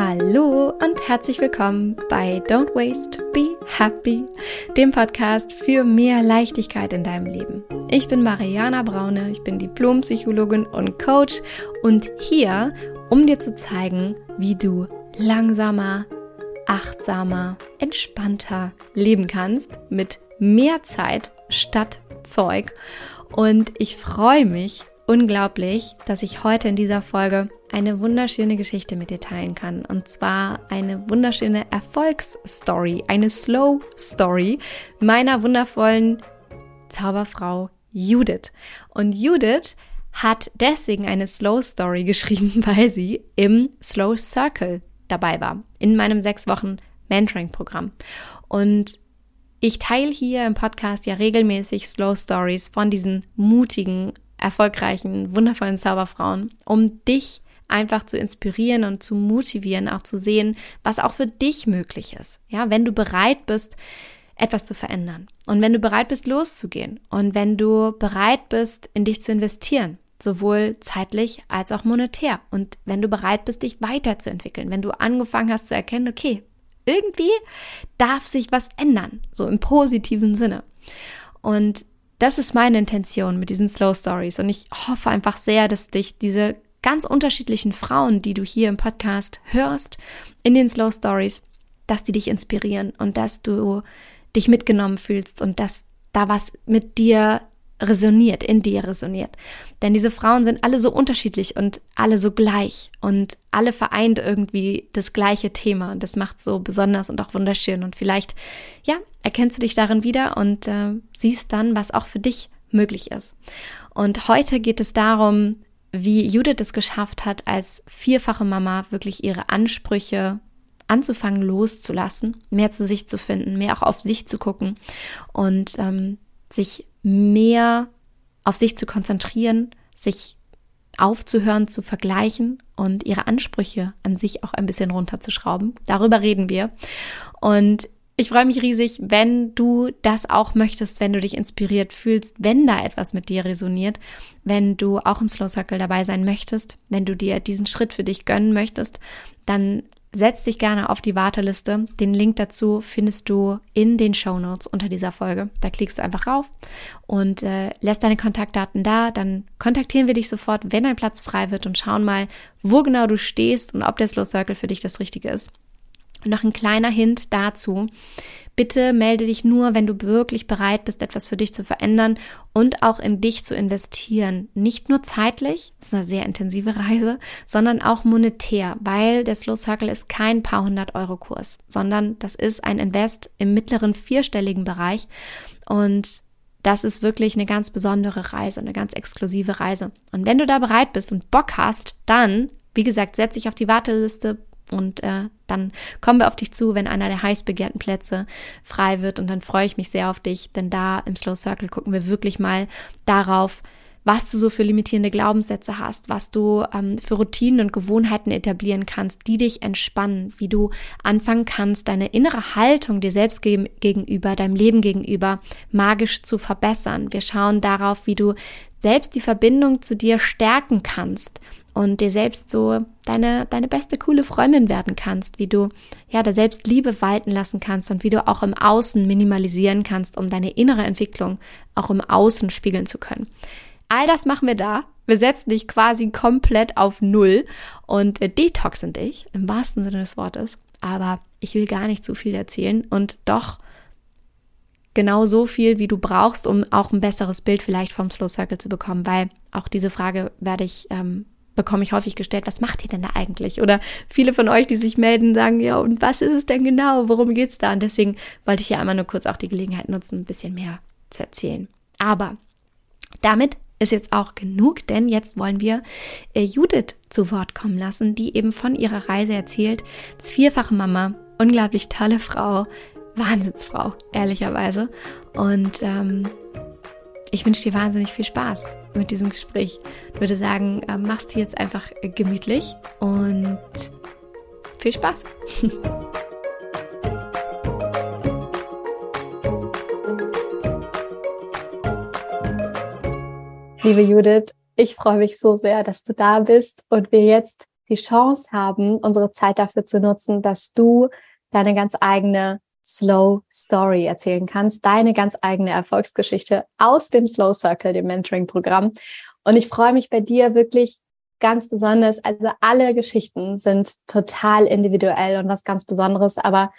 Hallo und herzlich willkommen bei Don't Waste, Be Happy, dem Podcast für mehr Leichtigkeit in deinem Leben. Ich bin Mariana Braune, ich bin Diplompsychologin und Coach und hier, um dir zu zeigen, wie du langsamer, achtsamer, entspannter leben kannst mit mehr Zeit statt Zeug. Und ich freue mich unglaublich, dass ich heute in dieser Folge eine wunderschöne Geschichte mit dir teilen kann. Und zwar eine wunderschöne Erfolgsstory, eine Slow Story meiner wundervollen Zauberfrau Judith. Und Judith hat deswegen eine Slow Story geschrieben, weil sie im Slow Circle dabei war, in meinem sechs Wochen Mentoring-Programm. Und ich teile hier im Podcast ja regelmäßig Slow Stories von diesen mutigen, erfolgreichen, wundervollen Zauberfrauen, um dich einfach zu inspirieren und zu motivieren, auch zu sehen, was auch für dich möglich ist. Ja, wenn du bereit bist, etwas zu verändern und wenn du bereit bist, loszugehen und wenn du bereit bist, in dich zu investieren, sowohl zeitlich als auch monetär und wenn du bereit bist, dich weiterzuentwickeln, wenn du angefangen hast zu erkennen, okay, irgendwie darf sich was ändern, so im positiven Sinne. Und das ist meine Intention mit diesen Slow Stories und ich hoffe einfach sehr, dass dich diese ganz unterschiedlichen Frauen, die du hier im Podcast hörst, in den Slow Stories, dass die dich inspirieren und dass du dich mitgenommen fühlst und dass da was mit dir resoniert, in dir resoniert. Denn diese Frauen sind alle so unterschiedlich und alle so gleich und alle vereint irgendwie das gleiche Thema und das macht so besonders und auch wunderschön und vielleicht, ja, erkennst du dich darin wieder und äh, siehst dann, was auch für dich möglich ist. Und heute geht es darum, wie Judith es geschafft hat, als vierfache Mama wirklich ihre Ansprüche anzufangen loszulassen, mehr zu sich zu finden, mehr auch auf sich zu gucken und ähm, sich mehr auf sich zu konzentrieren, sich aufzuhören zu vergleichen und ihre Ansprüche an sich auch ein bisschen runterzuschrauben. Darüber reden wir. Und ich freue mich riesig, wenn du das auch möchtest, wenn du dich inspiriert fühlst, wenn da etwas mit dir resoniert, wenn du auch im Slow Circle dabei sein möchtest, wenn du dir diesen Schritt für dich gönnen möchtest, dann setz dich gerne auf die Warteliste. Den Link dazu findest du in den Show Notes unter dieser Folge. Da klickst du einfach rauf und äh, lässt deine Kontaktdaten da. Dann kontaktieren wir dich sofort, wenn ein Platz frei wird und schauen mal, wo genau du stehst und ob der Slow Circle für dich das Richtige ist. Noch ein kleiner Hint dazu. Bitte melde dich nur, wenn du wirklich bereit bist, etwas für dich zu verändern und auch in dich zu investieren. Nicht nur zeitlich, das ist eine sehr intensive Reise, sondern auch monetär, weil der Slow Circle ist kein paar hundert Euro Kurs, sondern das ist ein Invest im mittleren vierstelligen Bereich und das ist wirklich eine ganz besondere Reise, eine ganz exklusive Reise. Und wenn du da bereit bist und Bock hast, dann, wie gesagt, setz dich auf die Warteliste, und äh, dann kommen wir auf dich zu, wenn einer der heiß begehrten Plätze frei wird. Und dann freue ich mich sehr auf dich, denn da im Slow Circle gucken wir wirklich mal darauf, was du so für limitierende Glaubenssätze hast, was du ähm, für Routinen und Gewohnheiten etablieren kannst, die dich entspannen, wie du anfangen kannst, deine innere Haltung dir selbst gegenüber, deinem Leben gegenüber magisch zu verbessern. Wir schauen darauf, wie du selbst die Verbindung zu dir stärken kannst und dir selbst so deine, deine beste coole Freundin werden kannst, wie du ja da selbst Liebe walten lassen kannst und wie du auch im Außen minimalisieren kannst, um deine innere Entwicklung auch im Außen spiegeln zu können. All das machen wir da. Wir setzen dich quasi komplett auf Null und äh, detoxen dich im wahrsten Sinne des Wortes. Aber ich will gar nicht zu viel erzählen und doch genau so viel, wie du brauchst, um auch ein besseres Bild vielleicht vom Slow Circle zu bekommen, weil auch diese Frage werde ich ähm, bekomme ich häufig gestellt, was macht ihr denn da eigentlich? Oder viele von euch, die sich melden, sagen, ja, und was ist es denn genau? Worum geht es da? Und deswegen wollte ich ja einmal nur kurz auch die Gelegenheit nutzen, ein bisschen mehr zu erzählen. Aber damit ist jetzt auch genug, denn jetzt wollen wir äh, Judith zu Wort kommen lassen, die eben von ihrer Reise erzählt. Das vierfache Mama, unglaublich tolle Frau, Wahnsinnsfrau, ehrlicherweise. Und ähm, ich wünsche dir wahnsinnig viel Spaß mit diesem Gespräch. Ich würde sagen, äh, machst du jetzt einfach äh, gemütlich und viel Spaß. Liebe Judith, ich freue mich so sehr, dass du da bist und wir jetzt die Chance haben, unsere Zeit dafür zu nutzen, dass du deine ganz eigene Slow Story erzählen kannst, deine ganz eigene Erfolgsgeschichte aus dem Slow Circle, dem Mentoring-Programm. Und ich freue mich bei dir wirklich ganz besonders. Also alle Geschichten sind total individuell und was ganz Besonderes, aber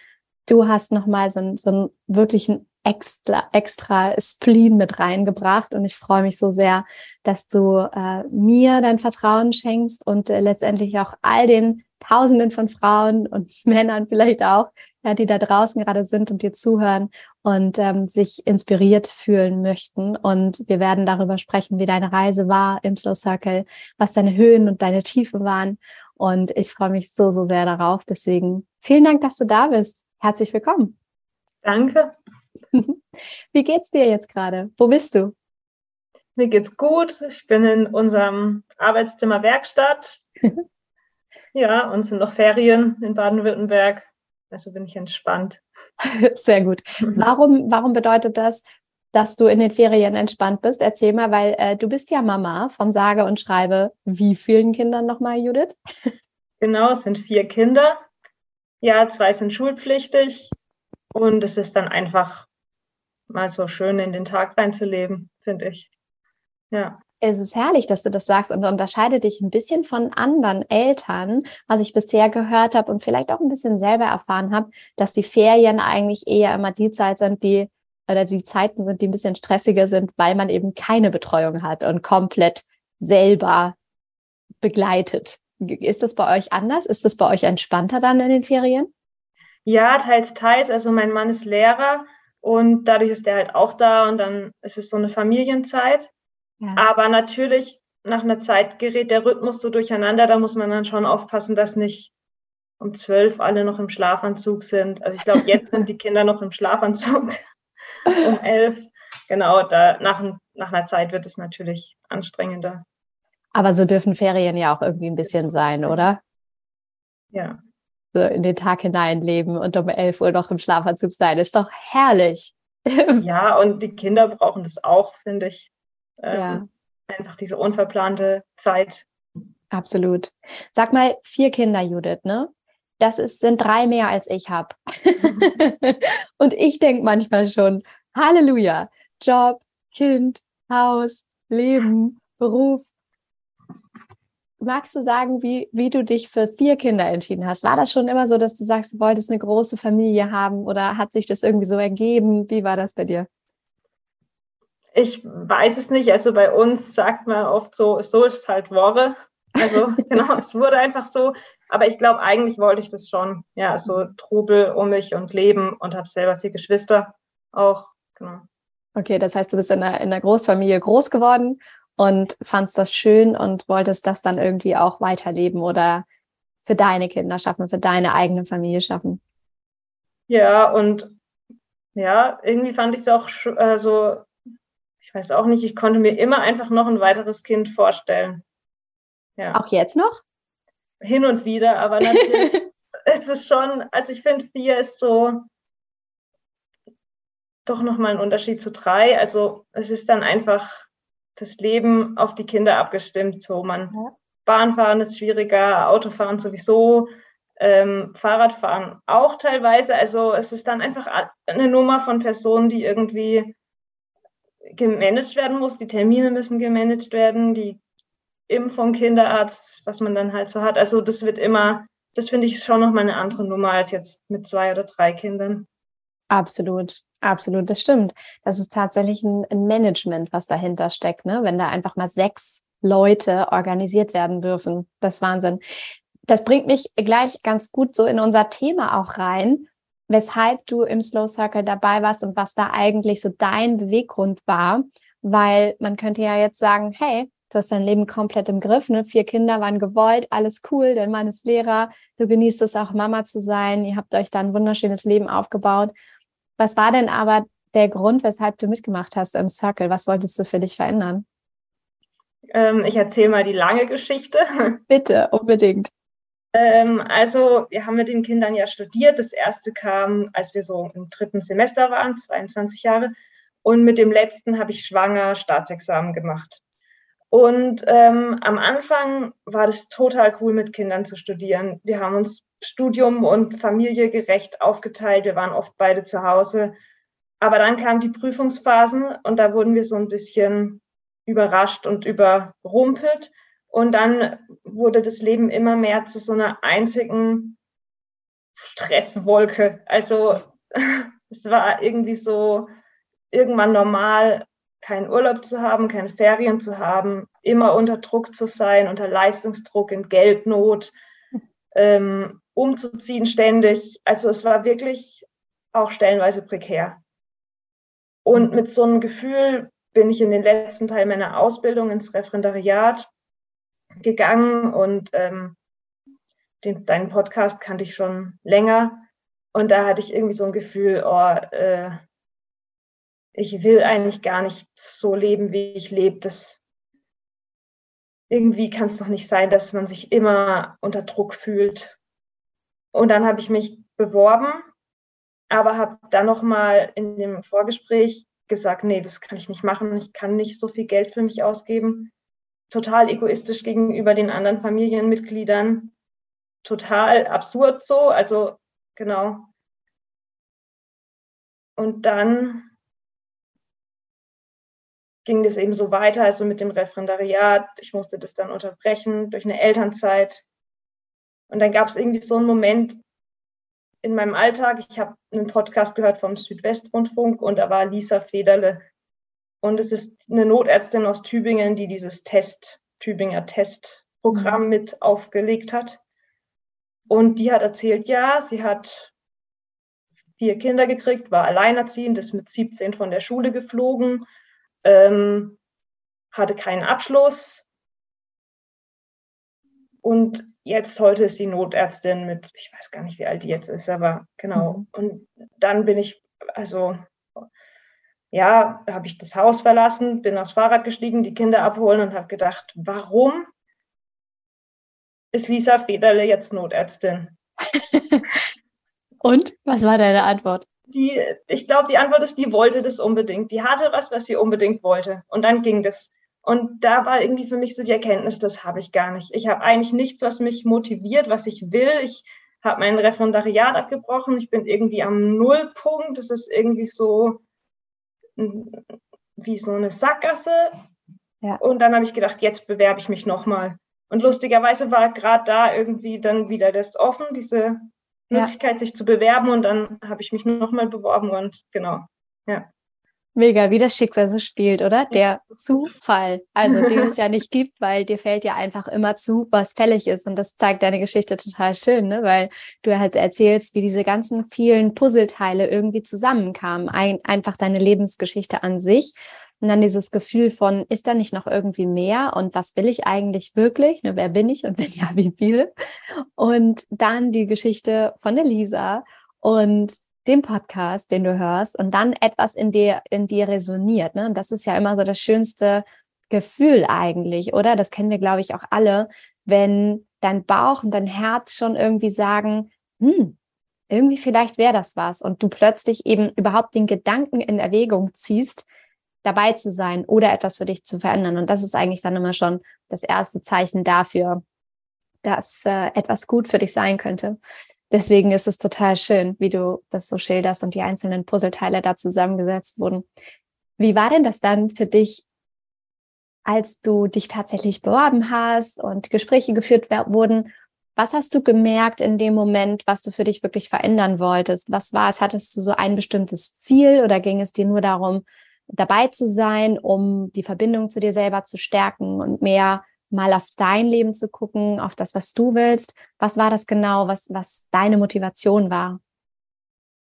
du hast nochmal so, so einen wirklichen extra, extra Spleen mit reingebracht und ich freue mich so sehr, dass du äh, mir dein Vertrauen schenkst und äh, letztendlich auch all den Tausenden von Frauen und Männern vielleicht auch, ja, die da draußen gerade sind und dir zuhören und ähm, sich inspiriert fühlen möchten. Und wir werden darüber sprechen, wie deine Reise war im Slow Circle, was deine Höhen und deine Tiefen waren. Und ich freue mich so, so sehr darauf. Deswegen vielen Dank, dass du da bist. Herzlich willkommen. Danke. Wie geht's dir jetzt gerade? Wo bist du? Mir geht's gut. Ich bin in unserem Arbeitszimmer Werkstatt. ja, und sind noch Ferien in Baden-Württemberg. Also bin ich entspannt. Sehr gut. Warum, warum bedeutet das, dass du in den Ferien entspannt bist? Erzähl mal, weil äh, du bist ja Mama von sage und schreibe wie vielen Kindern nochmal, Judith? Genau, es sind vier Kinder. Ja, zwei sind schulpflichtig und es ist dann einfach mal so schön in den Tag reinzuleben, finde ich. Ja. Es ist herrlich, dass du das sagst und unterscheidet dich ein bisschen von anderen Eltern, was ich bisher gehört habe und vielleicht auch ein bisschen selber erfahren habe, dass die Ferien eigentlich eher immer die Zeit sind, die oder die Zeiten sind, die ein bisschen stressiger sind, weil man eben keine Betreuung hat und komplett selber begleitet. Ist das bei euch anders? Ist das bei euch entspannter dann in den Ferien? Ja, teils, teils. Also mein Mann ist Lehrer und dadurch ist er halt auch da und dann ist es so eine Familienzeit. Ja. Aber natürlich, nach einer Zeit gerät der Rhythmus so durcheinander, da muss man dann schon aufpassen, dass nicht um zwölf alle noch im Schlafanzug sind. Also ich glaube, jetzt sind die Kinder noch im Schlafanzug um elf. Genau, da nach, nach einer Zeit wird es natürlich anstrengender. Aber so dürfen Ferien ja auch irgendwie ein bisschen sein, oder? Ja so in den Tag hineinleben und um 11 Uhr noch im Schlafanzug sein. Ist doch herrlich. Ja, und die Kinder brauchen das auch, finde ich. Ähm, ja. Einfach diese unverplante Zeit. Absolut. Sag mal, vier Kinder, Judith, ne? Das ist, sind drei mehr, als ich habe. und ich denke manchmal schon, Halleluja, Job, Kind, Haus, Leben, Beruf, magst du sagen, wie, wie du dich für vier Kinder entschieden hast? War das schon immer so, dass du sagst, du wolltest eine große Familie haben oder hat sich das irgendwie so ergeben? Wie war das bei dir? Ich weiß es nicht. Also bei uns sagt man oft so, so ist es halt Worre. Also genau, es wurde einfach so. Aber ich glaube, eigentlich wollte ich das schon. Ja, so Trubel um mich und Leben und habe selber vier Geschwister auch. Genau. Okay, das heißt, du bist in einer, in einer Großfamilie groß geworden und fandst das schön und wolltest das dann irgendwie auch weiterleben oder für deine Kinder schaffen, für deine eigene Familie schaffen. Ja, und ja, irgendwie fand ich es auch so, ich weiß auch nicht, ich konnte mir immer einfach noch ein weiteres Kind vorstellen. Ja. Auch jetzt noch? Hin und wieder, aber natürlich ist es schon, also ich finde, vier ist so doch nochmal ein Unterschied zu drei. Also es ist dann einfach das Leben auf die Kinder abgestimmt. So man ja. Bahnfahren ist schwieriger, Autofahren sowieso, ähm, Fahrradfahren auch teilweise. Also es ist dann einfach eine Nummer von Personen, die irgendwie gemanagt werden muss. Die Termine müssen gemanagt werden, die Impfung, Kinderarzt, was man dann halt so hat. Also das wird immer, das finde ich schon nochmal eine andere Nummer als jetzt mit zwei oder drei Kindern. Absolut, absolut, das stimmt. Das ist tatsächlich ein, Management, was dahinter steckt, ne? Wenn da einfach mal sechs Leute organisiert werden dürfen. Das ist Wahnsinn. Das bringt mich gleich ganz gut so in unser Thema auch rein, weshalb du im Slow Circle dabei warst und was da eigentlich so dein Beweggrund war. Weil man könnte ja jetzt sagen, hey, du hast dein Leben komplett im Griff, ne? Vier Kinder waren gewollt, alles cool, dein Mann ist Lehrer, du genießt es auch Mama zu sein, ihr habt euch da ein wunderschönes Leben aufgebaut. Was war denn aber der Grund, weshalb du mitgemacht hast im Circle? Was wolltest du für dich verändern? Ähm, ich erzähle mal die lange Geschichte. Bitte, unbedingt. Ähm, also, wir haben mit den Kindern ja studiert. Das erste kam, als wir so im dritten Semester waren, 22 Jahre. Und mit dem letzten habe ich schwanger Staatsexamen gemacht. Und ähm, am Anfang war das total cool, mit Kindern zu studieren. Wir haben uns Studium und Familie gerecht aufgeteilt. Wir waren oft beide zu Hause. Aber dann kamen die Prüfungsphasen und da wurden wir so ein bisschen überrascht und überrumpelt. Und dann wurde das Leben immer mehr zu so einer einzigen Stresswolke. Also es war irgendwie so irgendwann normal, keinen Urlaub zu haben, keine Ferien zu haben, immer unter Druck zu sein, unter Leistungsdruck, in Geldnot, ähm, umzuziehen ständig. Also es war wirklich auch stellenweise prekär. Und mit so einem Gefühl bin ich in den letzten Teil meiner Ausbildung ins Referendariat gegangen und ähm, den, deinen Podcast kannte ich schon länger. Und da hatte ich irgendwie so ein Gefühl, oh, äh, ich will eigentlich gar nicht so leben, wie ich lebe. Das irgendwie kann es doch nicht sein, dass man sich immer unter Druck fühlt. Und dann habe ich mich beworben, aber habe dann noch mal in dem Vorgespräch gesagt, nee, das kann ich nicht machen. Ich kann nicht so viel Geld für mich ausgeben. Total egoistisch gegenüber den anderen Familienmitgliedern. Total absurd so. Also genau. Und dann ging das eben so weiter, also mit dem Referendariat. Ich musste das dann unterbrechen durch eine Elternzeit. Und dann gab es irgendwie so einen Moment in meinem Alltag. Ich habe einen Podcast gehört vom Südwestrundfunk und da war Lisa Federle. Und es ist eine Notärztin aus Tübingen, die dieses Test, Tübinger Testprogramm mhm. mit aufgelegt hat. Und die hat erzählt, ja, sie hat vier Kinder gekriegt, war alleinerziehend, ist mit 17 von der Schule geflogen ähm, hatte keinen Abschluss. Und jetzt heute ist die Notärztin mit, ich weiß gar nicht, wie alt die jetzt ist, aber genau. Mhm. Und dann bin ich, also ja, habe ich das Haus verlassen, bin aufs Fahrrad gestiegen, die Kinder abholen und habe gedacht, warum ist Lisa Federle jetzt Notärztin? und was war deine Antwort? die, ich glaube, die Antwort ist, die wollte das unbedingt. Die hatte was, was sie unbedingt wollte. Und dann ging das. Und da war irgendwie für mich so die Erkenntnis, das habe ich gar nicht. Ich habe eigentlich nichts, was mich motiviert, was ich will. Ich habe mein Referendariat abgebrochen. Ich bin irgendwie am Nullpunkt. Das ist irgendwie so wie so eine Sackgasse. Ja. Und dann habe ich gedacht, jetzt bewerbe ich mich nochmal. Und lustigerweise war gerade da irgendwie dann wieder das offen, diese Möglichkeit, ja. sich zu bewerben und dann habe ich mich nochmal beworben und genau, ja. Mega, wie das Schicksal so spielt, oder? Der Zufall, also den es ja nicht gibt, weil dir fällt ja einfach immer zu, was fällig ist. Und das zeigt deine Geschichte total schön, ne? weil du halt erzählst, wie diese ganzen vielen Puzzleteile irgendwie zusammenkamen. Ein, einfach deine Lebensgeschichte an sich und dann dieses Gefühl von, ist da nicht noch irgendwie mehr und was will ich eigentlich wirklich? Ne, wer bin ich und wenn ja, wie viele? Und dann die Geschichte von der Lisa und dem Podcast, den du hörst und dann etwas in dir, in dir resoniert. Ne? Und das ist ja immer so das schönste Gefühl eigentlich, oder? Das kennen wir, glaube ich, auch alle, wenn dein Bauch und dein Herz schon irgendwie sagen, hm, irgendwie vielleicht wäre das was und du plötzlich eben überhaupt den Gedanken in Erwägung ziehst, dabei zu sein oder etwas für dich zu verändern. Und das ist eigentlich dann immer schon das erste Zeichen dafür, dass äh, etwas gut für dich sein könnte. Deswegen ist es total schön, wie du das so schilderst und die einzelnen Puzzleteile da zusammengesetzt wurden. Wie war denn das dann für dich, als du dich tatsächlich beworben hast und Gespräche geführt wurden? Was hast du gemerkt in dem Moment, was du für dich wirklich verändern wolltest? Was war es? Hattest du so ein bestimmtes Ziel oder ging es dir nur darum, dabei zu sein, um die Verbindung zu dir selber zu stärken und mehr mal auf dein Leben zu gucken, auf das, was du willst. Was war das genau, was, was deine Motivation war?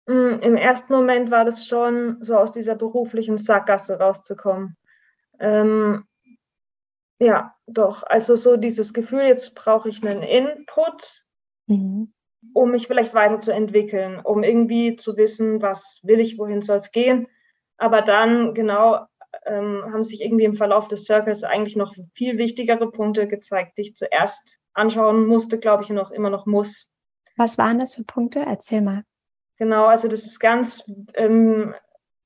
Mm, Im ersten Moment war das schon so aus dieser beruflichen Sackgasse rauszukommen. Ähm, ja, doch. Also so dieses Gefühl, jetzt brauche ich einen Input, mhm. um mich vielleicht weiterzuentwickeln, um irgendwie zu wissen, was will ich, wohin soll es gehen. Aber dann genau ähm, haben sich irgendwie im Verlauf des Circles eigentlich noch viel wichtigere Punkte gezeigt, die ich zuerst anschauen musste, glaube ich, und auch immer noch muss. Was waren das für Punkte? Erzähl mal. Genau, also das ist ganz ähm,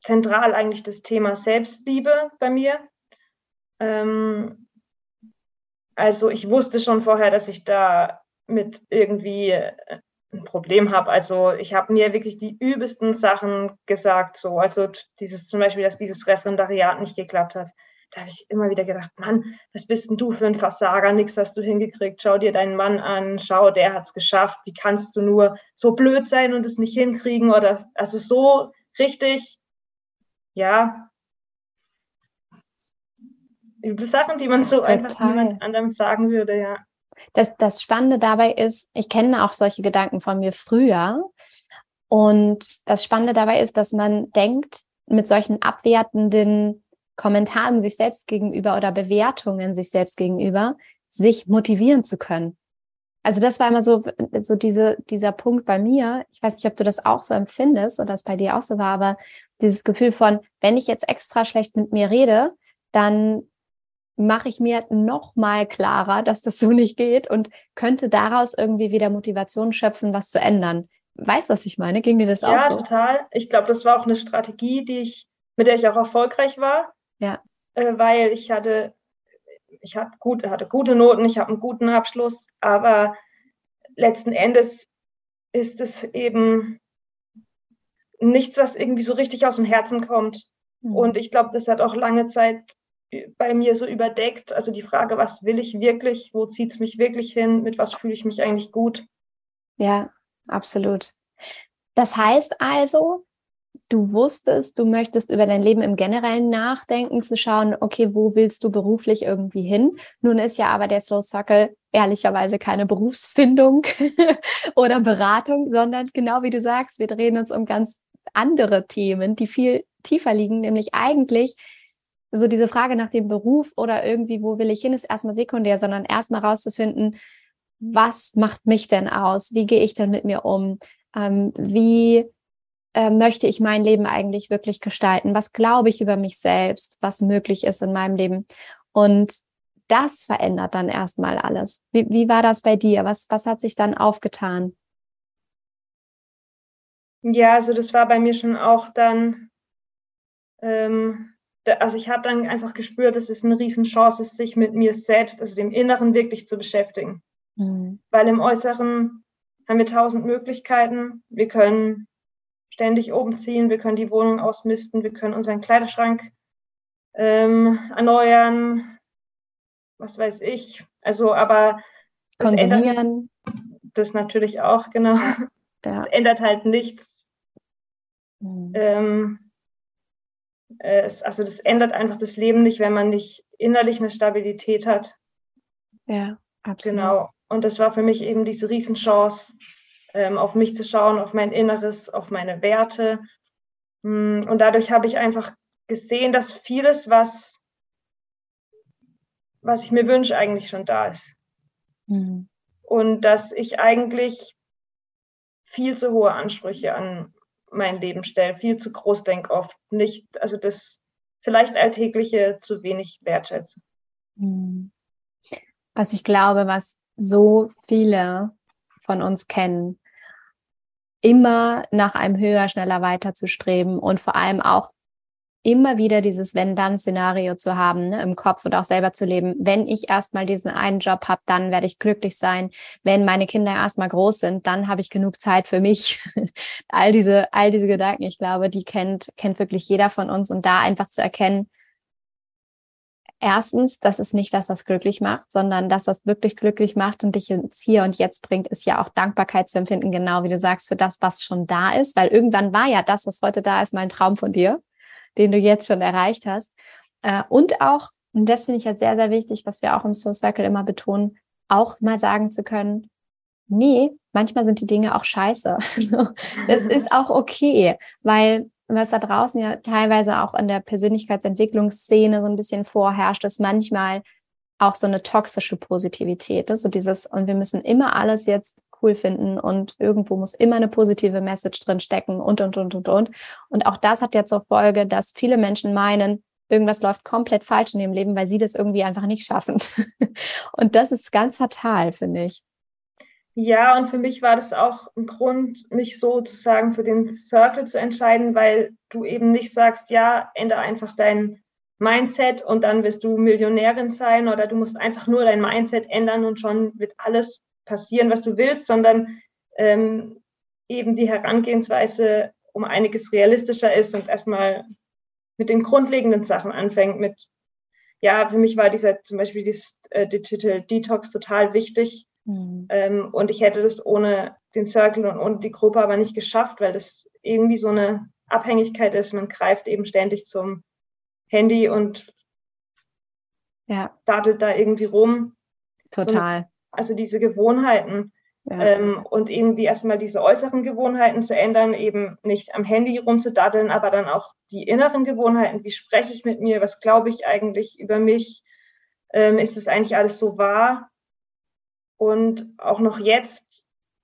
zentral eigentlich das Thema Selbstliebe bei mir. Ähm, Also ich wusste schon vorher, dass ich da mit irgendwie äh, ein Problem habe. Also ich habe mir wirklich die übelsten Sachen gesagt. So, also dieses zum Beispiel, dass dieses Referendariat nicht geklappt hat. Da habe ich immer wieder gedacht, Mann, was bist denn du für ein Versager? Nichts hast du hingekriegt. Schau dir deinen Mann an, schau, der hat es geschafft. Wie kannst du nur so blöd sein und es nicht hinkriegen? Oder also so richtig, ja, üble Sachen, die man so Total. einfach niemand anderem sagen würde, ja. Das, das Spannende dabei ist, ich kenne auch solche Gedanken von mir früher. Und das Spannende dabei ist, dass man denkt, mit solchen abwertenden Kommentaren sich selbst gegenüber oder Bewertungen sich selbst gegenüber, sich motivieren zu können. Also das war immer so, so diese, dieser Punkt bei mir. Ich weiß nicht, ob du das auch so empfindest oder es bei dir auch so war, aber dieses Gefühl von, wenn ich jetzt extra schlecht mit mir rede, dann mache ich mir noch mal klarer, dass das so nicht geht und könnte daraus irgendwie wieder Motivation schöpfen, was zu ändern. Weißt du, was ich meine? Ging dir das ja, auch so? Ja, total. Ich glaube, das war auch eine Strategie, die ich, mit der ich auch erfolgreich war. Ja. Äh, weil ich hatte, ich hatte, gut, hatte gute Noten, ich habe einen guten Abschluss, aber letzten Endes ist es eben nichts, was irgendwie so richtig aus dem Herzen kommt. Mhm. Und ich glaube, das hat auch lange Zeit bei mir so überdeckt. Also die Frage, was will ich wirklich, wo zieht es mich wirklich hin, mit was fühle ich mich eigentlich gut. Ja, absolut. Das heißt also, du wusstest, du möchtest über dein Leben im Generellen nachdenken, zu schauen, okay, wo willst du beruflich irgendwie hin? Nun ist ja aber der Slow Circle ehrlicherweise keine Berufsfindung oder Beratung, sondern genau wie du sagst, wir drehen uns um ganz andere Themen, die viel tiefer liegen, nämlich eigentlich so diese Frage nach dem Beruf oder irgendwie, wo will ich hin, ist erstmal sekundär, sondern erstmal rauszufinden, was macht mich denn aus? Wie gehe ich denn mit mir um? Ähm, wie äh, möchte ich mein Leben eigentlich wirklich gestalten? Was glaube ich über mich selbst, was möglich ist in meinem Leben? Und das verändert dann erstmal alles. Wie, wie war das bei dir? Was, was hat sich dann aufgetan? Ja, also das war bei mir schon auch dann ähm, also ich habe dann einfach gespürt, dass es eine Riesenchance ist, sich mit mir selbst, also dem Inneren wirklich zu beschäftigen. Mhm. Weil im Äußeren haben wir tausend Möglichkeiten. Wir können ständig oben ziehen, wir können die Wohnung ausmisten, wir können unseren Kleiderschrank ähm, erneuern, was weiß ich. Also, aber konsumieren. Das, das natürlich auch, genau. Ja. ändert halt nichts. Mhm. Ähm, äh, es, also das ändert einfach das Leben nicht, wenn man nicht innerlich eine Stabilität hat. Ja, absolut. Genau. Und das war für mich eben diese Riesenchance, ähm, auf mich zu schauen, auf mein Inneres, auf meine Werte. Mm, und dadurch habe ich einfach gesehen, dass vieles, was, was ich mir wünsche, eigentlich schon da ist. Mhm. Und dass ich eigentlich viel zu hohe Ansprüche an mein Leben stelle, viel zu groß denke oft, nicht, also das vielleicht Alltägliche zu wenig wertschätze. Hm. Was ich glaube, was so viele von uns kennen, immer nach einem höher, schneller weiter zu streben und vor allem auch immer wieder dieses Wenn-Dann-Szenario zu haben ne, im Kopf und auch selber zu leben. Wenn ich erstmal diesen einen Job habe, dann werde ich glücklich sein. Wenn meine Kinder erstmal groß sind, dann habe ich genug Zeit für mich. all diese, all diese Gedanken, ich glaube, die kennt, kennt wirklich jeder von uns und da einfach zu erkennen, erstens, das ist nicht das, was glücklich macht, sondern das, was wirklich glücklich macht und dich ins Hier und Jetzt bringt, ist ja auch Dankbarkeit zu empfinden, genau wie du sagst, für das, was schon da ist, weil irgendwann war ja das, was heute da ist, mal ein Traum von dir den du jetzt schon erreicht hast. Äh, und auch, und das finde ich jetzt sehr, sehr wichtig, was wir auch im Soul Circle immer betonen, auch mal sagen zu können, nee, manchmal sind die Dinge auch scheiße. Es ist auch okay, weil was da draußen ja teilweise auch in der Persönlichkeitsentwicklungsszene so ein bisschen vorherrscht, ist manchmal auch so eine toxische Positivität. So dieses, und wir müssen immer alles jetzt cool finden und irgendwo muss immer eine positive Message drin stecken und, und, und, und, und. Und auch das hat ja zur Folge, dass viele Menschen meinen, irgendwas läuft komplett falsch in ihrem Leben, weil sie das irgendwie einfach nicht schaffen. und das ist ganz fatal, finde ich. Ja, und für mich war das auch ein Grund, mich sozusagen für den Circle zu entscheiden, weil du eben nicht sagst, ja, ändere einfach dein Mindset und dann wirst du Millionärin sein oder du musst einfach nur dein Mindset ändern und schon wird alles passieren, was du willst, sondern ähm, eben die Herangehensweise um einiges realistischer ist und erstmal mit den grundlegenden Sachen anfängt. Mit, ja, für mich war dieser zum Beispiel dieses äh, Digital Detox total wichtig. Mhm. Ähm, und ich hätte das ohne den Circle und ohne die Gruppe aber nicht geschafft, weil das irgendwie so eine Abhängigkeit ist. Man greift eben ständig zum Handy und ja. daddelt da irgendwie rum. Total. Also diese Gewohnheiten. Ja. Ähm, und irgendwie erstmal diese äußeren Gewohnheiten zu ändern, eben nicht am Handy rumzudaddeln, aber dann auch die inneren Gewohnheiten. Wie spreche ich mit mir? Was glaube ich eigentlich über mich? Ähm, ist das eigentlich alles so wahr? Und auch noch jetzt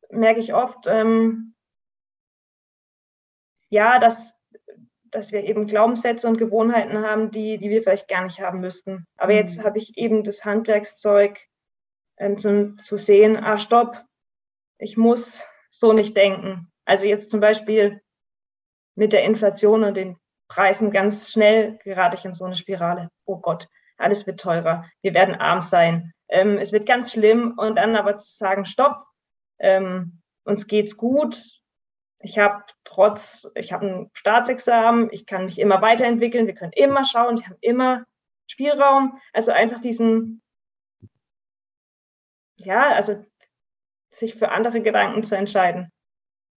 merke ich oft, ähm, ja, dass, dass wir eben Glaubenssätze und Gewohnheiten haben, die, die wir vielleicht gar nicht haben müssten. Aber mhm. jetzt habe ich eben das Handwerkszeug ähm, zu, zu sehen, ah, stopp, ich muss so nicht denken. Also jetzt zum Beispiel mit der Inflation und den Preisen ganz schnell gerate ich in so eine Spirale. Oh Gott, alles wird teurer, wir werden arm sein, ähm, es wird ganz schlimm und dann aber zu sagen, stopp, ähm, uns geht's gut, ich habe trotz, ich habe ein Staatsexamen, ich kann mich immer weiterentwickeln, wir können immer schauen, wir haben immer Spielraum, also einfach diesen, ja, also sich für andere Gedanken zu entscheiden.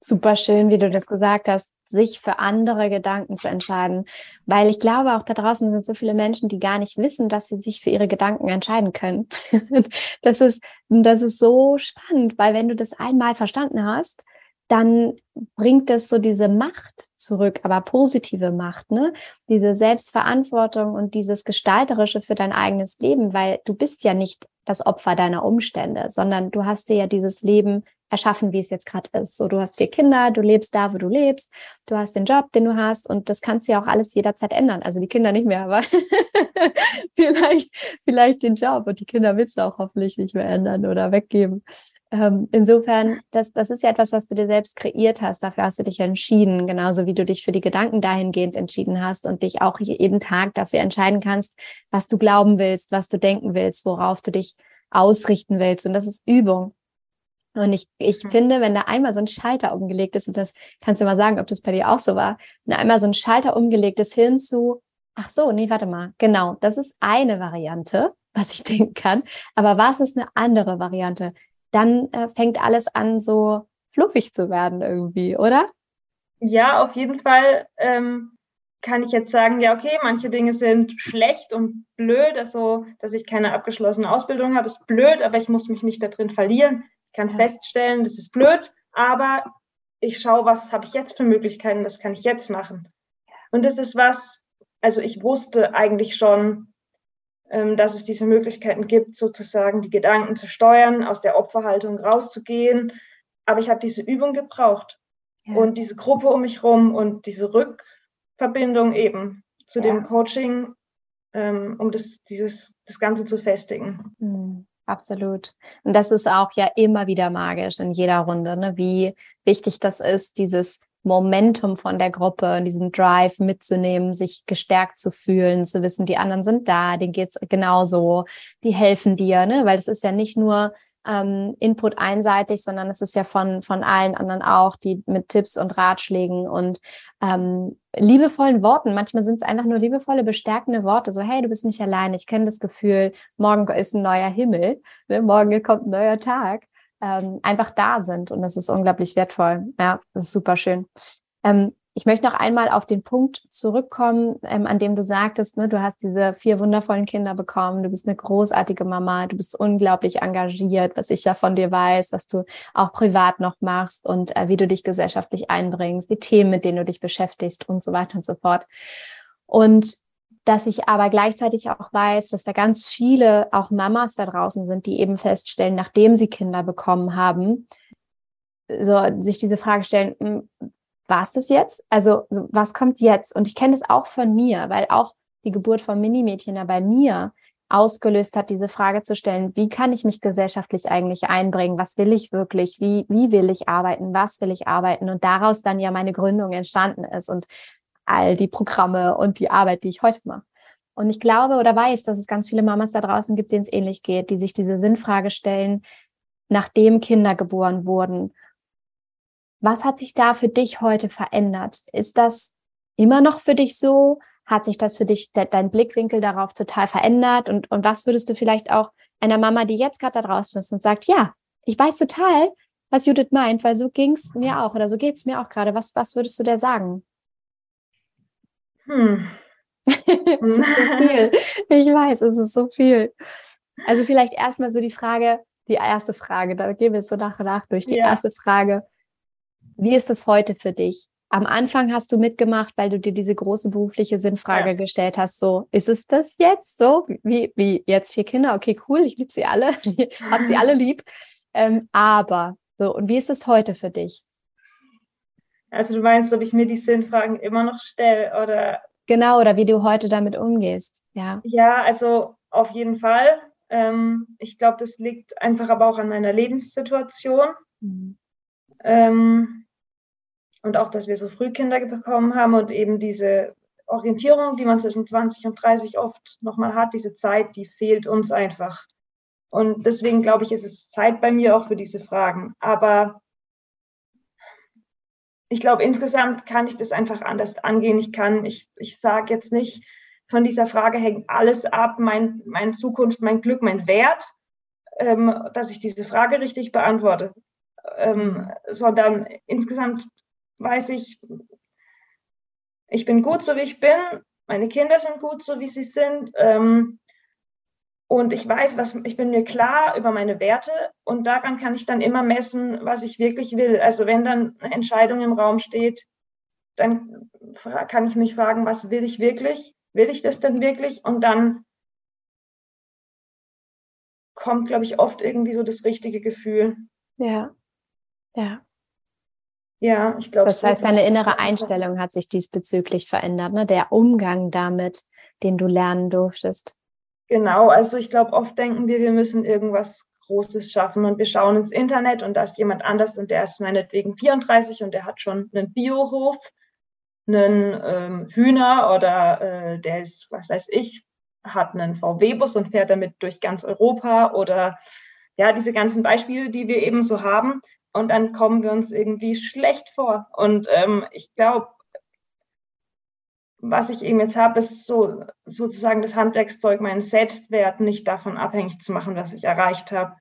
Super schön, wie du das gesagt hast, sich für andere Gedanken zu entscheiden. Weil ich glaube, auch da draußen sind so viele Menschen, die gar nicht wissen, dass sie sich für ihre Gedanken entscheiden können. das ist, das ist so spannend, weil wenn du das einmal verstanden hast, dann bringt es so diese Macht zurück, aber positive Macht, ne? Diese Selbstverantwortung und dieses Gestalterische für dein eigenes Leben, weil du bist ja nicht das Opfer deiner Umstände, sondern du hast dir ja dieses Leben erschaffen, wie es jetzt gerade ist. So, du hast vier Kinder, du lebst da, wo du lebst, du hast den Job, den du hast und das kannst du ja auch alles jederzeit ändern. Also die Kinder nicht mehr, aber vielleicht, vielleicht den Job und die Kinder willst du auch hoffentlich nicht mehr ändern oder weggeben. Ähm, insofern, das, das ist ja etwas, was du dir selbst kreiert hast. Dafür hast du dich entschieden, genauso wie du dich für die Gedanken dahingehend entschieden hast und dich auch jeden Tag dafür entscheiden kannst, was du glauben willst, was du denken willst, worauf du dich ausrichten willst. Und das ist Übung. Und ich, ich mhm. finde, wenn da einmal so ein Schalter umgelegt ist, und das kannst du mal sagen, ob das bei dir auch so war, wenn da einmal so ein Schalter umgelegt ist hin zu, ach so, nee, warte mal, genau, das ist eine Variante, was ich denken kann. Aber was ist eine andere Variante? Dann äh, fängt alles an, so fluffig zu werden irgendwie, oder? Ja, auf jeden Fall ähm, kann ich jetzt sagen, ja, okay, manche Dinge sind schlecht und blöd, also dass ich keine abgeschlossene Ausbildung habe, ist blöd, aber ich muss mich nicht da drin verlieren. Ich kann ja. feststellen, das ist blöd, aber ich schaue, was habe ich jetzt für Möglichkeiten, was kann ich jetzt machen. Und das ist was, also ich wusste eigentlich schon, dass es diese Möglichkeiten gibt, sozusagen die Gedanken zu steuern, aus der Opferhaltung rauszugehen. Aber ich habe diese Übung gebraucht ja. und diese Gruppe um mich rum und diese Rückverbindung eben zu ja. dem Coaching, ähm, um das, dieses, das Ganze zu festigen. Mhm. Absolut. Und das ist auch ja immer wieder magisch in jeder Runde, ne? wie wichtig das ist, dieses Momentum von der Gruppe, diesen Drive mitzunehmen, sich gestärkt zu fühlen, zu wissen, die anderen sind da, denen geht's genauso, die helfen dir, ne? Weil es ist ja nicht nur ähm, Input einseitig, sondern es ist ja von, von allen anderen auch, die mit Tipps und Ratschlägen und ähm, liebevollen Worten. Manchmal sind es einfach nur liebevolle, bestärkende Worte. So, hey, du bist nicht allein. Ich kenne das Gefühl, morgen ist ein neuer Himmel, ne? morgen kommt ein neuer Tag ähm, einfach da sind. Und das ist unglaublich wertvoll. Ja, das ist super schön. Ähm, ich möchte noch einmal auf den Punkt zurückkommen, ähm, an dem du sagtest, ne, du hast diese vier wundervollen Kinder bekommen, du bist eine großartige Mama, du bist unglaublich engagiert, was ich ja von dir weiß, was du auch privat noch machst und äh, wie du dich gesellschaftlich einbringst, die Themen, mit denen du dich beschäftigst und so weiter und so fort. Und dass ich aber gleichzeitig auch weiß, dass da ganz viele auch Mamas da draußen sind, die eben feststellen, nachdem sie Kinder bekommen haben, so sich diese Frage stellen, hm, war es das jetzt? Also so, was kommt jetzt? Und ich kenne das auch von mir, weil auch die Geburt von Minimädchen da bei mir ausgelöst hat, diese Frage zu stellen, wie kann ich mich gesellschaftlich eigentlich einbringen? Was will ich wirklich? Wie, wie will ich arbeiten? Was will ich arbeiten? Und daraus dann ja meine Gründung entstanden ist. Und all die Programme und die Arbeit, die ich heute mache. Und ich glaube oder weiß, dass es ganz viele Mamas da draußen gibt, denen es ähnlich geht, die sich diese Sinnfrage stellen, nachdem Kinder geboren wurden. Was hat sich da für dich heute verändert? Ist das immer noch für dich so? Hat sich das für dich, de dein Blickwinkel darauf total verändert? Und, und was würdest du vielleicht auch einer Mama, die jetzt gerade da draußen ist und sagt, ja, ich weiß total, was Judith meint, weil so ging es mir auch oder so geht es mir auch gerade. Was, was würdest du der sagen? Hm. es ist so viel. Ich weiß, es ist so viel. Also vielleicht erstmal so die Frage, die erste Frage, da gehen wir so nach und nach durch. Die ja. erste Frage, wie ist es heute für dich? Am Anfang hast du mitgemacht, weil du dir diese große berufliche Sinnfrage ja. gestellt hast. So, ist es das jetzt so? Wie, wie jetzt vier Kinder? Okay, cool, ich liebe sie alle, habe sie alle lieb. Ähm, aber so, und wie ist es heute für dich? Also du meinst, ob ich mir die Sinnfragen immer noch stelle oder Genau, oder wie du heute damit umgehst. Ja, ja also auf jeden Fall. Ähm, ich glaube, das liegt einfach aber auch an meiner Lebenssituation. Mhm. Ähm, und auch, dass wir so früh Kinder bekommen haben und eben diese Orientierung, die man zwischen 20 und 30 oft nochmal hat, diese Zeit, die fehlt uns einfach. Und deswegen glaube ich, ist es Zeit bei mir auch für diese Fragen. Aber ich glaube, insgesamt kann ich das einfach anders angehen. Ich kann, ich, ich sage jetzt nicht, von dieser Frage hängt alles ab, mein, meine Zukunft, mein Glück, mein Wert, ähm, dass ich diese Frage richtig beantworte, ähm, sondern insgesamt weiß ich, ich bin gut so, wie ich bin, meine Kinder sind gut so, wie sie sind. Ähm, und ich weiß, was ich bin mir klar über meine Werte und daran kann ich dann immer messen, was ich wirklich will. Also wenn dann eine Entscheidung im Raum steht, dann kann ich mich fragen, was will ich wirklich? Will ich das denn wirklich? Und dann kommt, glaube ich, oft irgendwie so das richtige Gefühl. Ja, ja. Ja, ich glaube. Das heißt, deine innere Einstellung hat sich diesbezüglich verändert, ne? Der Umgang damit, den du lernen durftest. Genau, also ich glaube, oft denken wir, wir müssen irgendwas Großes schaffen und wir schauen ins Internet und da ist jemand anders und der ist meinetwegen 34 und der hat schon einen Biohof, einen ähm, Hühner oder äh, der ist, was weiß ich, hat einen VW-Bus und fährt damit durch ganz Europa oder ja, diese ganzen Beispiele, die wir eben so haben. Und dann kommen wir uns irgendwie schlecht vor. Und ähm, ich glaube, was ich eben jetzt habe, ist so sozusagen das Handwerkszeug, meinen Selbstwert nicht davon abhängig zu machen, was ich erreicht habe,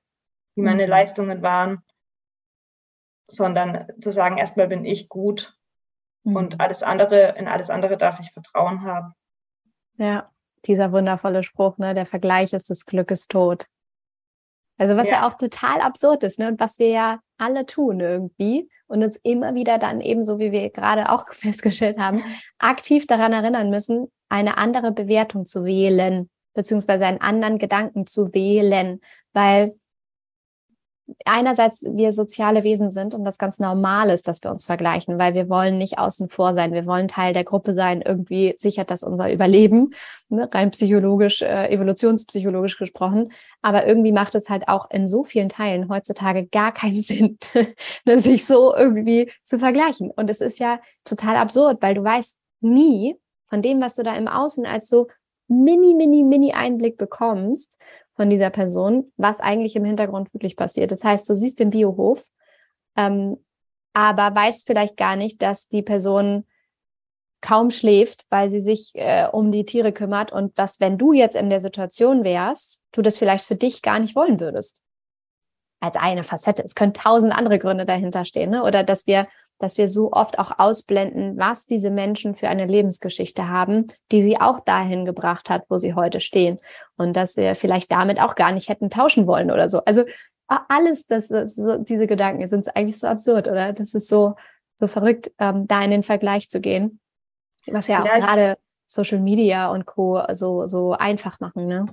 wie meine mhm. Leistungen waren, sondern zu sagen, erstmal bin ich gut mhm. und alles andere, in alles andere darf ich Vertrauen haben. Ja, dieser wundervolle Spruch, ne, der Vergleich ist des Glückes tot. Also was ja. ja, auch total absurd ist, ne? Und was wir ja alle tun irgendwie und uns immer wieder dann eben, so wie wir gerade auch festgestellt haben, aktiv daran erinnern müssen, eine andere Bewertung zu wählen, beziehungsweise einen anderen Gedanken zu wählen, weil einerseits wir soziale Wesen sind und das ganz normal ist, dass wir uns vergleichen, weil wir wollen nicht außen vor sein, wir wollen Teil der Gruppe sein. Irgendwie sichert das unser Überleben, ne? rein psychologisch, äh, evolutionspsychologisch gesprochen. Aber irgendwie macht es halt auch in so vielen Teilen heutzutage gar keinen Sinn, ne? sich so irgendwie zu vergleichen. Und es ist ja total absurd, weil du weißt nie von dem, was du da im Außen als so mini, mini, mini Einblick bekommst, von dieser Person, was eigentlich im Hintergrund wirklich passiert. Das heißt, du siehst den Biohof, ähm, aber weißt vielleicht gar nicht, dass die Person kaum schläft, weil sie sich äh, um die Tiere kümmert und dass, wenn du jetzt in der Situation wärst, du das vielleicht für dich gar nicht wollen würdest. Als eine Facette. Es können tausend andere Gründe dahinter stehen, ne? Oder dass wir dass wir so oft auch ausblenden, was diese Menschen für eine Lebensgeschichte haben, die sie auch dahin gebracht hat, wo sie heute stehen. Und dass sie vielleicht damit auch gar nicht hätten tauschen wollen oder so. Also alles, das, das so, diese Gedanken sind eigentlich so absurd, oder? Das ist so, so verrückt, ähm, da in den Vergleich zu gehen. Was ja auch ja, gerade Social Media und Co. so, so einfach machen, ne?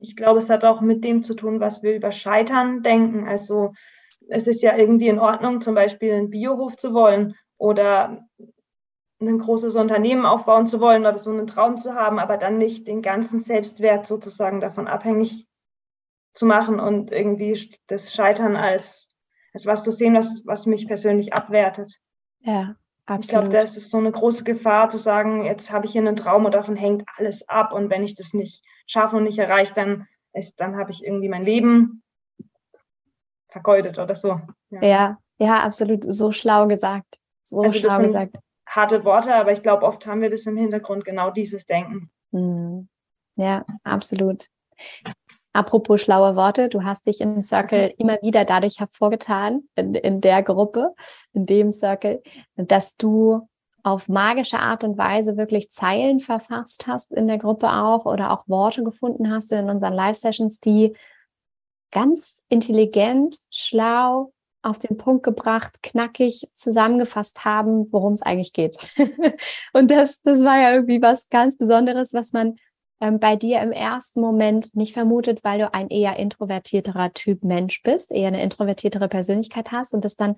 Ich glaube, es hat auch mit dem zu tun, was wir über Scheitern denken. Also es ist ja irgendwie in Ordnung, zum Beispiel einen Biohof zu wollen oder ein großes Unternehmen aufbauen zu wollen oder so einen Traum zu haben, aber dann nicht den ganzen Selbstwert sozusagen davon abhängig zu machen und irgendwie das Scheitern als, als was zu sehen, was, was mich persönlich abwertet. Ja, Absolut. Ich glaube, das ist so eine große Gefahr zu sagen, jetzt habe ich hier einen Traum und davon hängt alles ab und wenn ich das nicht schaffe und nicht erreiche, dann ist, dann habe ich irgendwie mein Leben vergeudet oder so. Ja. ja, ja, absolut. So schlau gesagt. So also schlau gesagt. Harte Worte, aber ich glaube, oft haben wir das im Hintergrund, genau dieses Denken. Mhm. Ja, absolut. Apropos schlaue Worte, du hast dich im Circle immer wieder dadurch hervorgetan, in, in der Gruppe, in dem Circle, dass du auf magische Art und Weise wirklich Zeilen verfasst hast in der Gruppe auch oder auch Worte gefunden hast in unseren Live-Sessions, die ganz intelligent, schlau, auf den Punkt gebracht, knackig zusammengefasst haben, worum es eigentlich geht. und das, das war ja irgendwie was ganz Besonderes, was man ähm, bei dir im ersten Moment nicht vermutet, weil du ein eher introvertierterer Typ Mensch bist, eher eine introvertiertere Persönlichkeit hast und das dann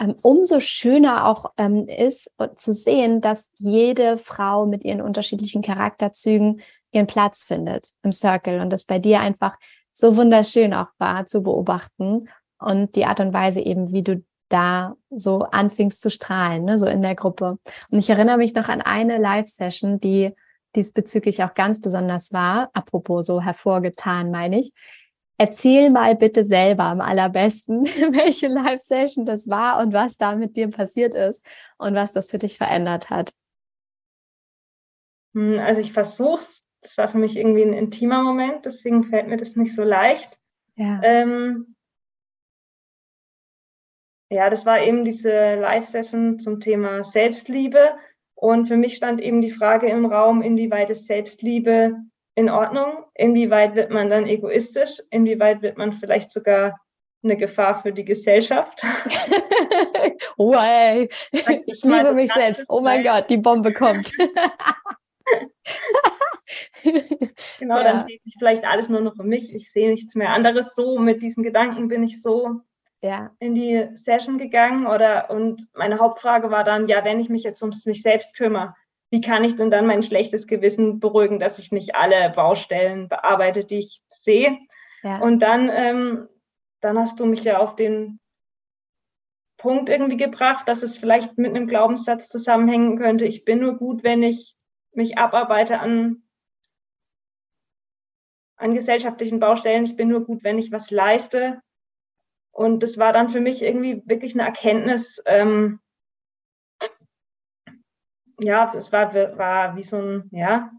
ähm, umso schöner auch ähm, ist zu sehen, dass jede Frau mit ihren unterschiedlichen Charakterzügen ihren Platz findet im Circle und das bei dir einfach so wunderschön auch war zu beobachten und die Art und Weise eben, wie du da so anfingst zu strahlen, ne, so in der Gruppe. Und ich erinnere mich noch an eine Live-Session, die diesbezüglich auch ganz besonders war, apropos so hervorgetan, meine ich. Erzähl mal bitte selber am allerbesten, welche Live-Session das war und was da mit dir passiert ist und was das für dich verändert hat. Hm, also ich versuche es das war für mich irgendwie ein intimer Moment, deswegen fällt mir das nicht so leicht. Ja, ähm, ja das war eben diese Live-Session zum Thema Selbstliebe. Und für mich stand eben die Frage im Raum, inwieweit ist Selbstliebe in Ordnung? Inwieweit wird man dann egoistisch? Inwieweit wird man vielleicht sogar eine Gefahr für die Gesellschaft? oh, ey. Ich liebe mich selbst. Oh mein Gott, die Bombe kommt. genau, ja. dann dreht sich vielleicht alles nur noch um mich. Ich sehe nichts mehr anderes. So mit diesem Gedanken bin ich so ja. in die Session gegangen oder und meine Hauptfrage war dann, ja, wenn ich mich jetzt um mich selbst kümmere, wie kann ich denn dann mein schlechtes Gewissen beruhigen, dass ich nicht alle Baustellen bearbeite, die ich sehe? Ja. Und dann, ähm, dann hast du mich ja auf den Punkt irgendwie gebracht, dass es vielleicht mit einem Glaubenssatz zusammenhängen könnte. Ich bin nur gut, wenn ich mich abarbeite an, an gesellschaftlichen Baustellen. Ich bin nur gut, wenn ich was leiste. Und das war dann für mich irgendwie wirklich eine Erkenntnis. Ähm, ja, es war, war wie so ein, ja,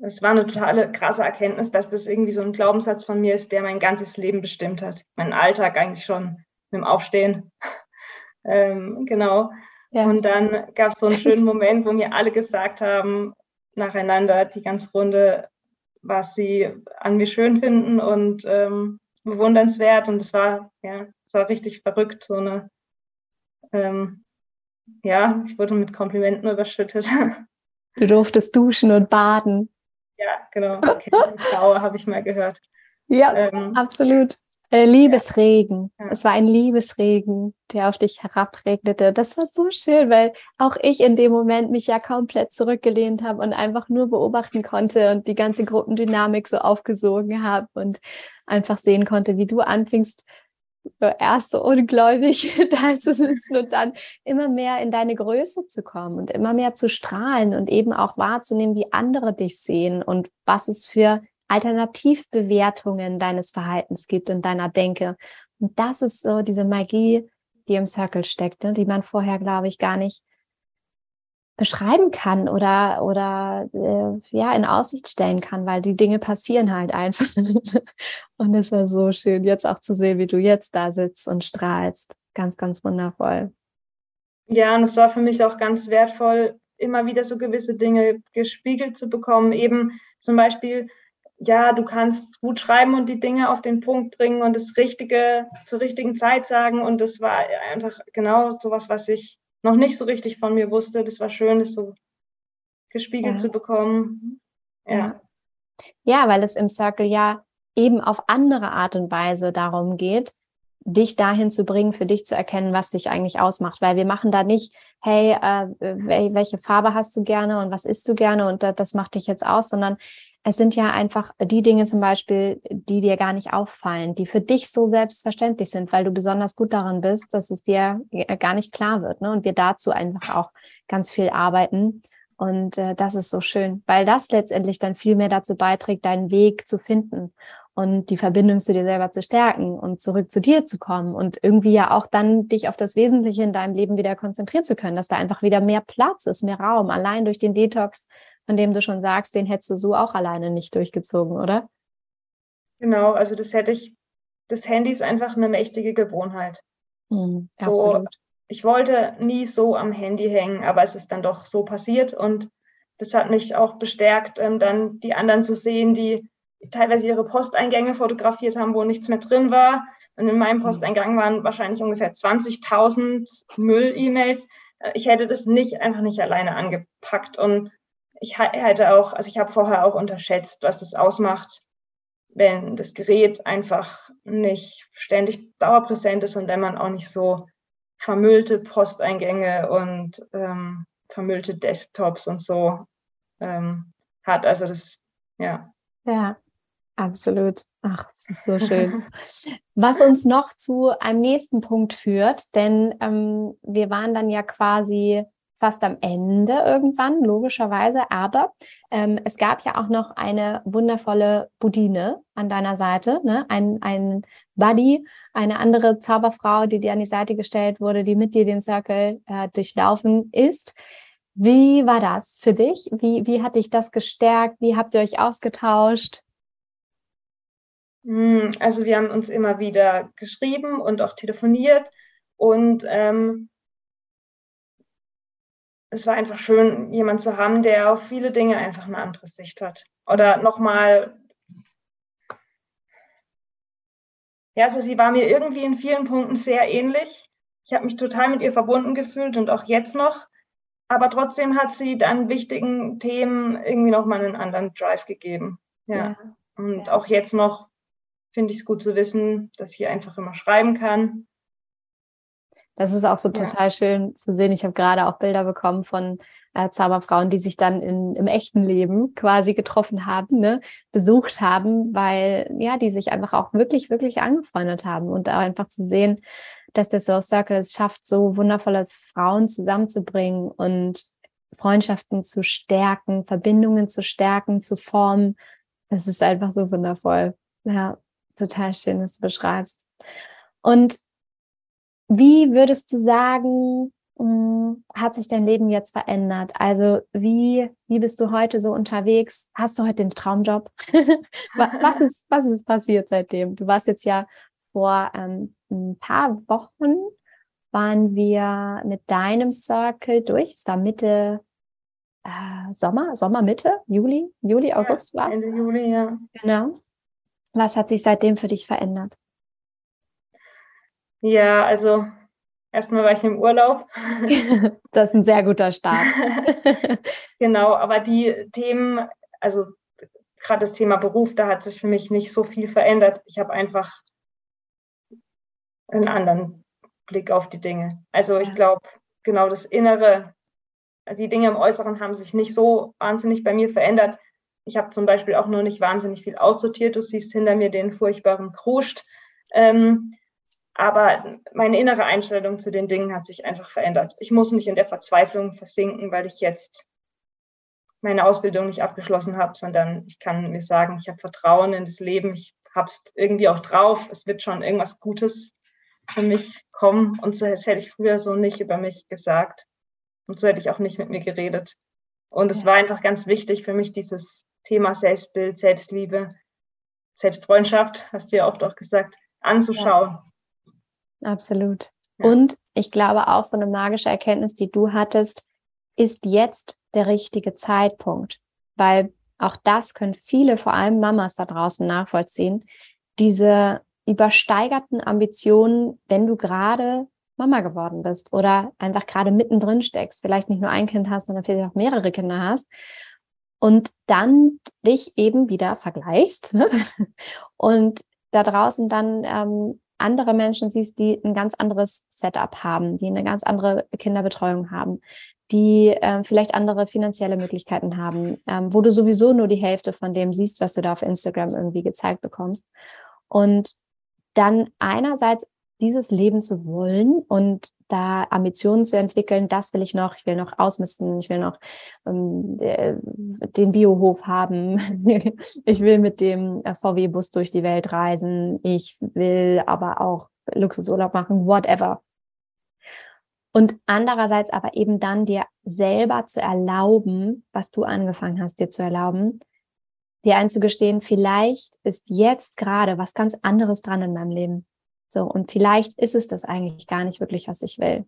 es war eine totale krasse Erkenntnis, dass das irgendwie so ein Glaubenssatz von mir ist, der mein ganzes Leben bestimmt hat. Mein Alltag eigentlich schon mit dem Aufstehen. ähm, genau. Ja. Und dann gab es so einen schönen Moment, wo mir alle gesagt haben, nacheinander die ganze Runde, was sie an mir schön finden und ähm, bewundernswert. Und es war, ja, es war richtig verrückt, so eine, ähm, ja, ich wurde mit Komplimenten überschüttet. Du durftest duschen und baden. Ja, genau. Okay, Dauer habe ich mal gehört. Ja, ähm, absolut. Äh, Liebesregen. Ja. Es war ein Liebesregen, der auf dich herabregnete. Das war so schön, weil auch ich in dem Moment mich ja komplett zurückgelehnt habe und einfach nur beobachten konnte und die ganze Gruppendynamik so aufgesogen habe und einfach sehen konnte, wie du anfingst, erst so ungläubig da zu sitzen und dann immer mehr in deine Größe zu kommen und immer mehr zu strahlen und eben auch wahrzunehmen, wie andere dich sehen und was es für Alternativbewertungen deines Verhaltens gibt und deiner Denke. Und das ist so diese Magie, die im Circle steckt, ne? die man vorher, glaube ich, gar nicht beschreiben kann oder oder äh, ja in Aussicht stellen kann, weil die Dinge passieren halt einfach. und es war so schön, jetzt auch zu sehen, wie du jetzt da sitzt und strahlst. Ganz, ganz wundervoll. Ja, und es war für mich auch ganz wertvoll, immer wieder so gewisse Dinge gespiegelt zu bekommen. Eben zum Beispiel, ja, du kannst gut schreiben und die Dinge auf den Punkt bringen und das Richtige zur richtigen Zeit sagen. Und das war einfach genau sowas, was ich noch nicht so richtig von mir wusste. Das war schön, das so gespiegelt ja. zu bekommen. Ja. ja, weil es im Circle ja eben auf andere Art und Weise darum geht, dich dahin zu bringen, für dich zu erkennen, was dich eigentlich ausmacht. Weil wir machen da nicht, hey, äh, welche Farbe hast du gerne und was isst du gerne und das macht dich jetzt aus, sondern es sind ja einfach die Dinge zum Beispiel, die dir gar nicht auffallen, die für dich so selbstverständlich sind, weil du besonders gut darin bist, dass es dir gar nicht klar wird. Ne? Und wir dazu einfach auch ganz viel arbeiten. Und äh, das ist so schön, weil das letztendlich dann viel mehr dazu beiträgt, deinen Weg zu finden und die Verbindung zu dir selber zu stärken und zurück zu dir zu kommen und irgendwie ja auch dann dich auf das Wesentliche in deinem Leben wieder konzentrieren zu können, dass da einfach wieder mehr Platz ist, mehr Raum, allein durch den Detox, von dem du schon sagst, den hättest du so auch alleine nicht durchgezogen, oder? Genau, also das hätte ich, das Handy ist einfach eine mächtige Gewohnheit. Mhm, so, absolut. Ich wollte nie so am Handy hängen, aber es ist dann doch so passiert und das hat mich auch bestärkt, ähm, dann die anderen zu sehen, die teilweise ihre Posteingänge fotografiert haben, wo nichts mehr drin war. Und in meinem mhm. Posteingang waren wahrscheinlich ungefähr 20.000 Müll-E-Mails. Äh, ich hätte das nicht einfach nicht alleine angepackt. Und ich hätte auch, also ich habe vorher auch unterschätzt, was das ausmacht, wenn das Gerät einfach nicht ständig dauerpräsent ist und wenn man auch nicht so vermüllte Posteingänge und ähm, vermüllte Desktops und so ähm, hat. Also das, ja. Ja, Absolut. Ach, das ist so schön. Was uns noch zu einem nächsten Punkt führt, denn ähm, wir waren dann ja quasi fast am Ende irgendwann, logischerweise, aber ähm, es gab ja auch noch eine wundervolle Budine an deiner Seite, ne? ein, ein Buddy, eine andere Zauberfrau, die dir an die Seite gestellt wurde, die mit dir den Circle äh, durchlaufen ist. Wie war das für dich? Wie, wie hat dich das gestärkt? Wie habt ihr euch ausgetauscht? Hm, also wir haben uns immer wieder geschrieben und auch telefoniert und ähm, es war einfach schön, jemanden zu haben, der auf viele Dinge einfach eine andere Sicht hat. Oder nochmal, ja, also sie war mir irgendwie in vielen Punkten sehr ähnlich. Ich habe mich total mit ihr verbunden gefühlt und auch jetzt noch. Aber trotzdem hat sie dann wichtigen Themen irgendwie nochmal einen anderen Drive gegeben. Ja. ja. Und auch jetzt noch finde ich es gut zu wissen, dass ich einfach immer schreiben kann. Das ist auch so total ja. schön zu sehen. Ich habe gerade auch Bilder bekommen von äh, Zauberfrauen, die sich dann in, im echten Leben quasi getroffen haben, ne, besucht haben, weil ja, die sich einfach auch wirklich, wirklich angefreundet haben und auch einfach zu sehen, dass der Soul Circle es schafft, so wundervolle Frauen zusammenzubringen und Freundschaften zu stärken, Verbindungen zu stärken, zu formen. Das ist einfach so wundervoll. Ja total schön, dass du beschreibst. Und wie würdest du sagen, hm, hat sich dein Leben jetzt verändert? Also wie, wie bist du heute so unterwegs? Hast du heute den Traumjob? was, ist, was ist passiert seitdem? Du warst jetzt ja vor ähm, ein paar Wochen, waren wir mit deinem Circle durch. Es war Mitte äh, Sommer, Sommer, Mitte, Juli, Juli, August ja, war es. Ende Juli, ja. Genau. Was hat sich seitdem für dich verändert? Ja, also erstmal war ich im Urlaub. das ist ein sehr guter Start. genau, aber die Themen, also gerade das Thema Beruf, da hat sich für mich nicht so viel verändert. Ich habe einfach einen anderen Blick auf die Dinge. Also ich glaube, genau das Innere, die Dinge im Äußeren haben sich nicht so wahnsinnig bei mir verändert. Ich habe zum Beispiel auch noch nicht wahnsinnig viel aussortiert. Du siehst hinter mir den furchtbaren Kruscht. Ähm, aber meine innere Einstellung zu den Dingen hat sich einfach verändert. Ich muss nicht in der Verzweiflung versinken, weil ich jetzt meine Ausbildung nicht abgeschlossen habe, sondern ich kann mir sagen, ich habe Vertrauen in das Leben, ich habe es irgendwie auch drauf, es wird schon irgendwas Gutes für mich kommen. Und so hätte ich früher so nicht über mich gesagt. Und so hätte ich auch nicht mit mir geredet. Und es war einfach ganz wichtig für mich, dieses Thema Selbstbild, Selbstliebe, Selbstfreundschaft, hast du ja oft auch gesagt, anzuschauen. Ja, absolut. Ja. Und ich glaube auch so eine magische Erkenntnis, die du hattest, ist jetzt der richtige Zeitpunkt, weil auch das können viele, vor allem Mamas da draußen nachvollziehen, diese übersteigerten Ambitionen, wenn du gerade Mama geworden bist oder einfach gerade mittendrin steckst, vielleicht nicht nur ein Kind hast, sondern vielleicht auch mehrere Kinder hast und dann dich eben wieder vergleichst ne? und da draußen dann ähm, andere Menschen siehst, die ein ganz anderes Setup haben, die eine ganz andere Kinderbetreuung haben, die äh, vielleicht andere finanzielle Möglichkeiten haben, ähm, wo du sowieso nur die Hälfte von dem siehst, was du da auf Instagram irgendwie gezeigt bekommst. Und dann einerseits dieses Leben zu wollen und da Ambitionen zu entwickeln, das will ich noch, ich will noch ausmisten, ich will noch ähm, den Biohof haben, ich will mit dem äh, VW-Bus durch die Welt reisen, ich will aber auch Luxusurlaub machen, whatever. Und andererseits aber eben dann dir selber zu erlauben, was du angefangen hast, dir zu erlauben, dir einzugestehen, vielleicht ist jetzt gerade was ganz anderes dran in meinem Leben. So, und vielleicht ist es das eigentlich gar nicht wirklich, was ich will.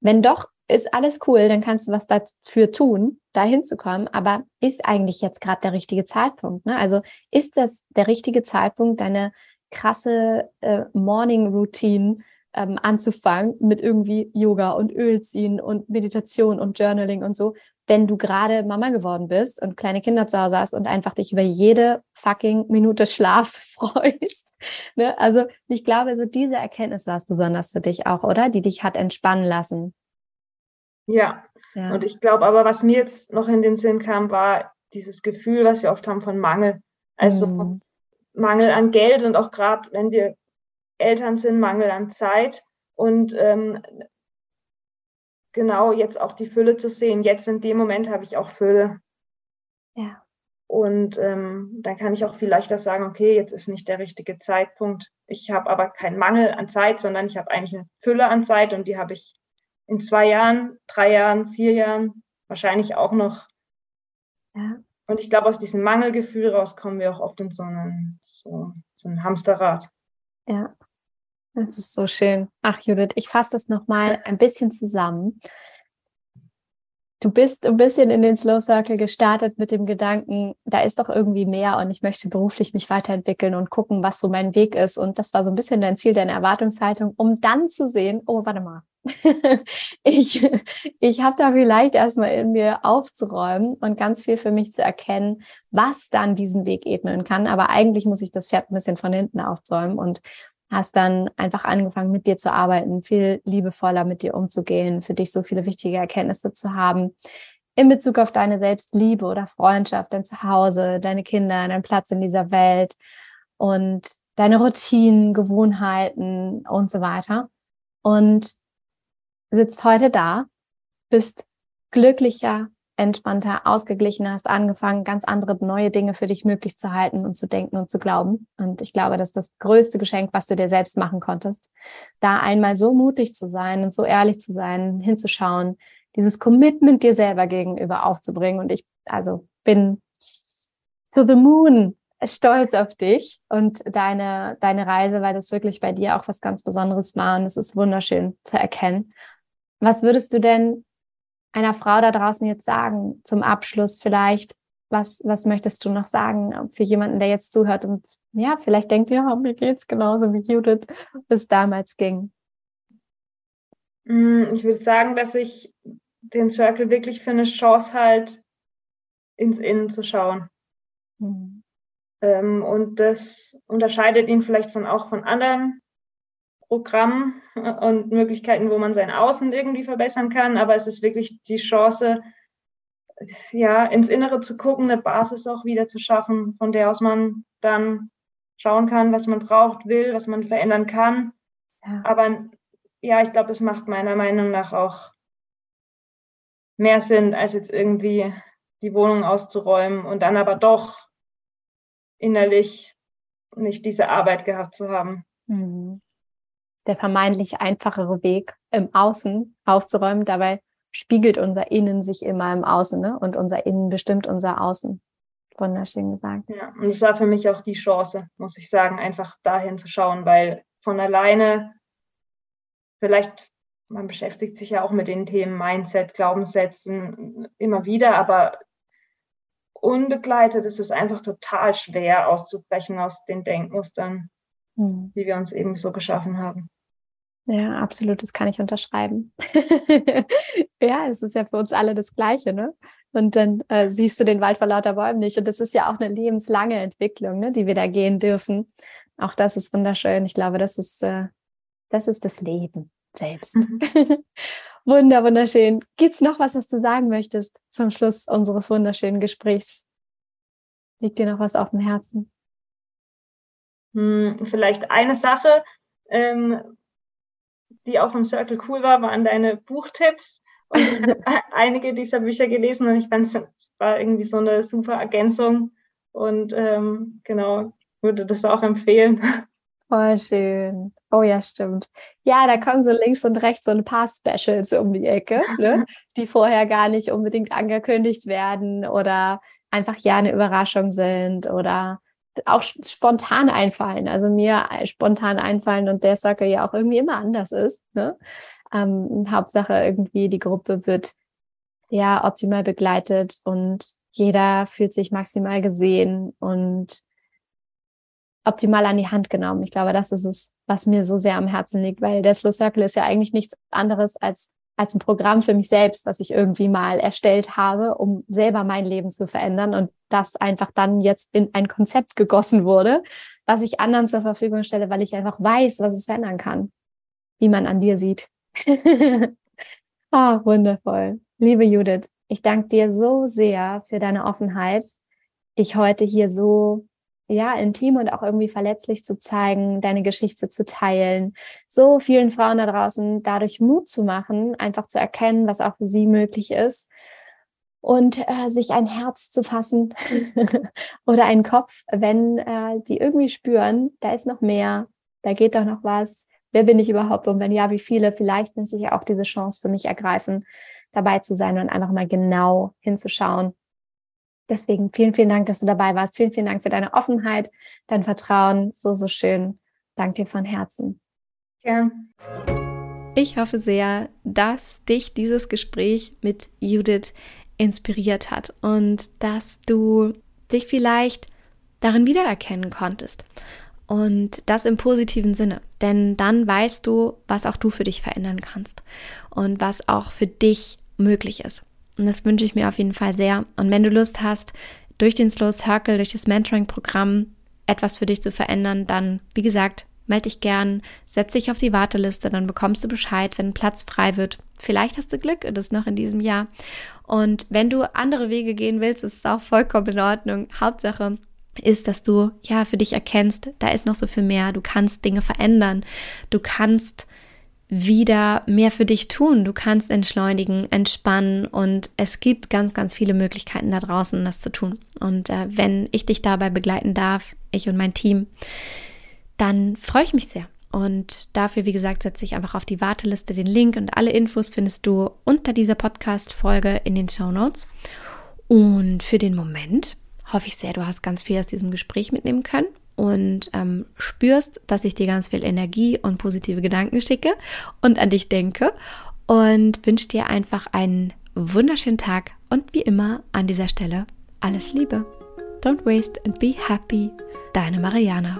Wenn doch, ist alles cool, dann kannst du was dafür tun, da hinzukommen. Aber ist eigentlich jetzt gerade der richtige Zeitpunkt? Ne? Also ist das der richtige Zeitpunkt, deine krasse äh, Morning Routine ähm, anzufangen mit irgendwie Yoga und Öl ziehen und Meditation und Journaling und so, wenn du gerade Mama geworden bist und kleine Kinder zu Hause hast und einfach dich über jede fucking Minute Schlaf freust. ne? Also ich glaube, so diese Erkenntnis war es besonders für dich auch, oder? Die dich hat entspannen lassen. Ja. ja. Und ich glaube aber, was mir jetzt noch in den Sinn kam, war dieses Gefühl, was wir oft haben von Mangel. Also mhm. Mangel an Geld und auch gerade, wenn wir Eltern sind, Mangel an Zeit. Und ähm, genau jetzt auch die Fülle zu sehen. Jetzt in dem Moment habe ich auch Fülle. Ja. Und ähm, dann kann ich auch viel leichter sagen, okay, jetzt ist nicht der richtige Zeitpunkt. Ich habe aber keinen Mangel an Zeit, sondern ich habe eigentlich eine Fülle an Zeit und die habe ich in zwei Jahren, drei Jahren, vier Jahren wahrscheinlich auch noch. Ja. Und ich glaube, aus diesem Mangelgefühl raus kommen wir auch oft in so einen, so, so ein Hamsterrad. Ja. Das ist so schön. Ach, Judith, ich fasse das nochmal ein bisschen zusammen. Du bist ein bisschen in den Slow Circle gestartet mit dem Gedanken, da ist doch irgendwie mehr und ich möchte beruflich mich weiterentwickeln und gucken, was so mein Weg ist. Und das war so ein bisschen dein Ziel, deine Erwartungshaltung, um dann zu sehen, oh, warte mal. ich ich habe da vielleicht erstmal in mir aufzuräumen und ganz viel für mich zu erkennen, was dann diesen Weg ebnen kann. Aber eigentlich muss ich das Pferd ein bisschen von hinten aufzäumen und hast dann einfach angefangen, mit dir zu arbeiten, viel liebevoller mit dir umzugehen, für dich so viele wichtige Erkenntnisse zu haben in Bezug auf deine Selbstliebe oder Freundschaft, dein Zuhause, deine Kinder, deinen Platz in dieser Welt und deine Routinen, Gewohnheiten und so weiter. Und sitzt heute da, bist glücklicher, entspannter, ausgeglichener, hast angefangen, ganz andere neue Dinge für dich möglich zu halten und zu denken und zu glauben. Und ich glaube, das ist das größte Geschenk, was du dir selbst machen konntest. Da einmal so mutig zu sein und so ehrlich zu sein, hinzuschauen, dieses Commitment dir selber gegenüber aufzubringen. Und ich, also bin to the moon stolz auf dich und deine, deine Reise, weil das wirklich bei dir auch was ganz Besonderes war und es ist wunderschön zu erkennen. Was würdest du denn einer Frau da draußen jetzt sagen zum Abschluss vielleicht? Was, was möchtest du noch sagen für jemanden, der jetzt zuhört und ja, vielleicht denkt, ja, mir geht's genauso wie Judith es damals ging? Mm, ich würde sagen, dass ich den Circle wirklich für eine Chance halt ins Innen zu schauen. Mhm. Ähm, und das unterscheidet ihn vielleicht von auch von anderen Programm und Möglichkeiten, wo man sein Außen irgendwie verbessern kann. Aber es ist wirklich die Chance, ja, ins Innere zu gucken, eine Basis auch wieder zu schaffen, von der aus man dann schauen kann, was man braucht, will, was man verändern kann. Ja. Aber ja, ich glaube, es macht meiner Meinung nach auch mehr Sinn, als jetzt irgendwie die Wohnung auszuräumen und dann aber doch innerlich nicht diese Arbeit gehabt zu haben. Mhm der vermeintlich einfachere Weg im Außen aufzuräumen. Dabei spiegelt unser Innen sich immer im Außen ne? und unser Innen bestimmt unser Außen. Wunderschön gesagt. Ja, und es war für mich auch die Chance, muss ich sagen, einfach dahin zu schauen, weil von alleine vielleicht, man beschäftigt sich ja auch mit den Themen Mindset, Glaubenssätzen immer wieder, aber unbegleitet ist es einfach total schwer auszubrechen aus den Denkmustern, hm. die wir uns eben so geschaffen haben. Ja, absolut, das kann ich unterschreiben. ja, es ist ja für uns alle das Gleiche, ne? Und dann äh, siehst du den Wald vor lauter Bäumen nicht. Und das ist ja auch eine lebenslange Entwicklung, ne, die wir da gehen dürfen. Auch das ist wunderschön. Ich glaube, das ist, äh, das ist das Leben selbst. Mhm. Wunder, wunderschön. Gibt es noch was, was du sagen möchtest zum Schluss unseres wunderschönen Gesprächs? Liegt dir noch was auf dem Herzen? Hm, vielleicht eine Sache, ähm, die auch im Circle cool war, waren deine Buchtipps. Und ich habe einige dieser Bücher gelesen und ich fand es war irgendwie so eine super Ergänzung. Und ähm, genau, würde das auch empfehlen. Voll schön. Oh ja, stimmt. Ja, da kommen so links und rechts so ein paar Specials um die Ecke, ne? die vorher gar nicht unbedingt angekündigt werden oder einfach ja eine Überraschung sind oder auch spontan einfallen. Also mir spontan einfallen und der Circle ja auch irgendwie immer anders ist. Ne? Ähm, Hauptsache irgendwie die Gruppe wird ja optimal begleitet und jeder fühlt sich maximal gesehen und optimal an die Hand genommen. Ich glaube, das ist es, was mir so sehr am Herzen liegt, weil der Slow Circle ist ja eigentlich nichts anderes als als ein Programm für mich selbst, was ich irgendwie mal erstellt habe, um selber mein Leben zu verändern und das einfach dann jetzt in ein Konzept gegossen wurde, was ich anderen zur Verfügung stelle, weil ich einfach weiß, was es verändern kann, wie man an dir sieht. ah, wundervoll. Liebe Judith, ich danke dir so sehr für deine Offenheit, dich heute hier so ja, intim und auch irgendwie verletzlich zu zeigen, deine Geschichte zu teilen, so vielen Frauen da draußen dadurch Mut zu machen, einfach zu erkennen, was auch für sie möglich ist und äh, sich ein Herz zu fassen oder einen Kopf, wenn äh, die irgendwie spüren, da ist noch mehr, da geht doch noch was. Wer bin ich überhaupt? Und wenn ja, wie viele? Vielleicht möchte ich auch diese Chance für mich ergreifen, dabei zu sein und einfach mal genau hinzuschauen, Deswegen vielen, vielen Dank, dass du dabei warst. Vielen, vielen Dank für deine Offenheit, dein Vertrauen. So, so schön. Dank dir von Herzen. Ja. Ich hoffe sehr, dass dich dieses Gespräch mit Judith inspiriert hat und dass du dich vielleicht darin wiedererkennen konntest. Und das im positiven Sinne. Denn dann weißt du, was auch du für dich verändern kannst und was auch für dich möglich ist. Und das wünsche ich mir auf jeden Fall sehr. Und wenn du Lust hast, durch den Slow Circle, durch das Mentoring-Programm etwas für dich zu verändern, dann, wie gesagt, melde dich gern, setz dich auf die Warteliste, dann bekommst du Bescheid, wenn Platz frei wird. Vielleicht hast du Glück, das noch in diesem Jahr. Und wenn du andere Wege gehen willst, ist es auch vollkommen in Ordnung. Hauptsache ist, dass du ja für dich erkennst, da ist noch so viel mehr. Du kannst Dinge verändern. Du kannst wieder mehr für dich tun. Du kannst entschleunigen, entspannen und es gibt ganz, ganz viele Möglichkeiten da draußen, das zu tun. Und äh, wenn ich dich dabei begleiten darf, ich und mein Team, dann freue ich mich sehr. Und dafür, wie gesagt, setze ich einfach auf die Warteliste den Link und alle Infos findest du unter dieser Podcast-Folge in den Show Notes. Und für den Moment hoffe ich sehr, du hast ganz viel aus diesem Gespräch mitnehmen können und ähm, spürst, dass ich dir ganz viel Energie und positive Gedanken schicke und an dich denke und wünsche dir einfach einen wunderschönen Tag und wie immer an dieser Stelle alles Liebe. Don't waste and be happy. Deine Mariana.